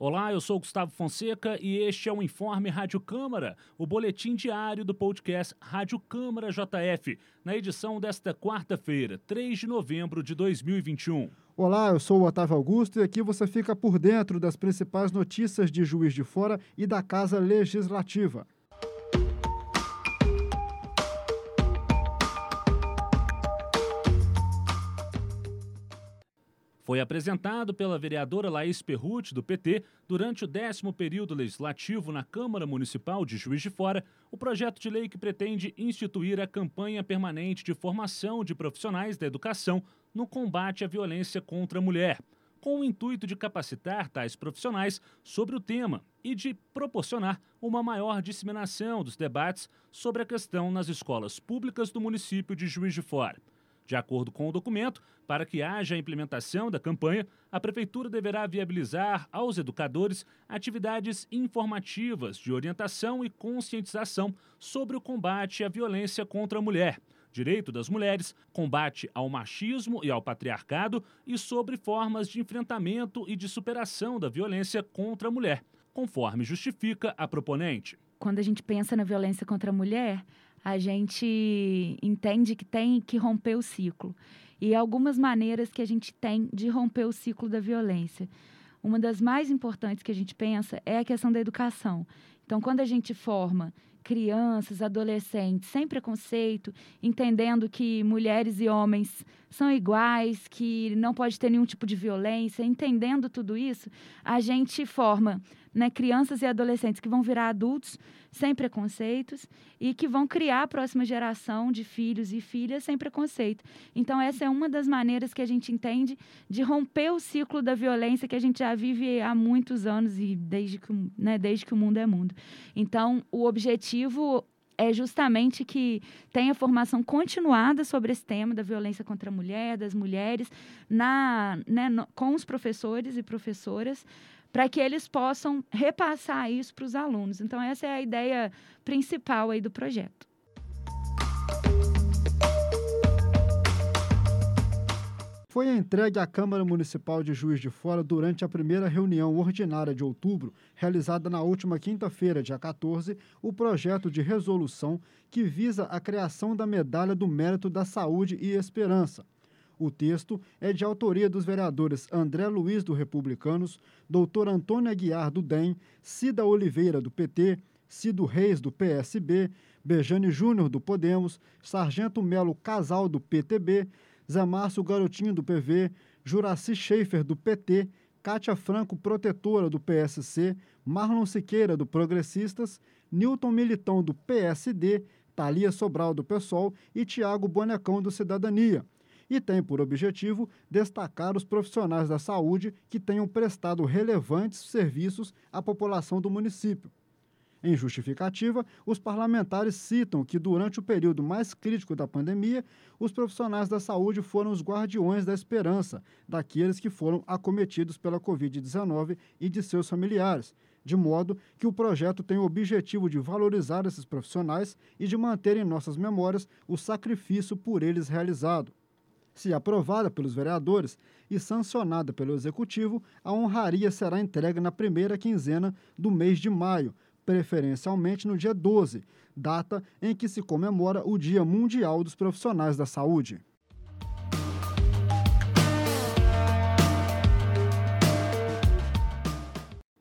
Olá, eu sou Gustavo Fonseca e este é o Informe Rádio Câmara, o boletim diário do podcast Rádio Câmara JF, na edição desta quarta-feira, 3 de novembro de 2021. Olá, eu sou o Otávio Augusto e aqui você fica por dentro das principais notícias de Juiz de Fora e da Casa Legislativa. Foi apresentado pela vereadora Laís Perruti, do PT, durante o décimo período legislativo na Câmara Municipal de Juiz de Fora, o projeto de lei que pretende instituir a campanha permanente de formação de profissionais da educação no combate à violência contra a mulher, com o intuito de capacitar tais profissionais sobre o tema e de proporcionar uma maior disseminação dos debates sobre a questão nas escolas públicas do município de Juiz de Fora. De acordo com o documento, para que haja a implementação da campanha, a Prefeitura deverá viabilizar aos educadores atividades informativas de orientação e conscientização sobre o combate à violência contra a mulher, direito das mulheres, combate ao machismo e ao patriarcado e sobre formas de enfrentamento e de superação da violência contra a mulher, conforme justifica a proponente. Quando a gente pensa na violência contra a mulher, a gente entende que tem que romper o ciclo. E algumas maneiras que a gente tem de romper o ciclo da violência. Uma das mais importantes que a gente pensa é a questão da educação. Então, quando a gente forma crianças, adolescentes sem preconceito, entendendo que mulheres e homens são iguais, que não pode ter nenhum tipo de violência, entendendo tudo isso, a gente forma né, crianças e adolescentes que vão virar adultos sem preconceitos e que vão criar a próxima geração de filhos e filhas sem preconceito. Então, essa é uma das maneiras que a gente entende de romper o ciclo da violência que a gente já vive há muitos anos e desde que, né, desde que o mundo é mundo. Então, o objetivo é justamente que tenha formação continuada sobre esse tema da violência contra a mulher, das mulheres, na, né, no, com os professores e professoras, para que eles possam repassar isso para os alunos. Então, essa é a ideia principal aí do projeto. Foi entregue à Câmara Municipal de Juiz de Fora durante a primeira reunião ordinária de outubro, realizada na última quinta-feira, dia 14, o projeto de resolução que visa a criação da Medalha do Mérito da Saúde e Esperança. O texto é de autoria dos vereadores André Luiz, do Republicanos, doutor Antônio Aguiar, do DEM, Cida Oliveira, do PT, Cido Reis, do PSB, Bejane Júnior, do Podemos, Sargento Melo Casal, do PTB, Zé Márcio Garotinho, do PV, Juraci Schaefer, do PT, Cátia Franco, protetora do PSC, Marlon Siqueira, do Progressistas, Newton Militão, do PSD, Thalia Sobral, do PSOL e Tiago Bonecão, do Cidadania e tem por objetivo destacar os profissionais da saúde que tenham prestado relevantes serviços à população do município. Em justificativa, os parlamentares citam que, durante o período mais crítico da pandemia, os profissionais da saúde foram os guardiões da esperança daqueles que foram acometidos pela Covid-19 e de seus familiares, de modo que o projeto tem o objetivo de valorizar esses profissionais e de manter em nossas memórias o sacrifício por eles realizado. Se aprovada pelos vereadores e sancionada pelo Executivo, a honraria será entregue na primeira quinzena do mês de maio, preferencialmente no dia 12, data em que se comemora o Dia Mundial dos Profissionais da Saúde.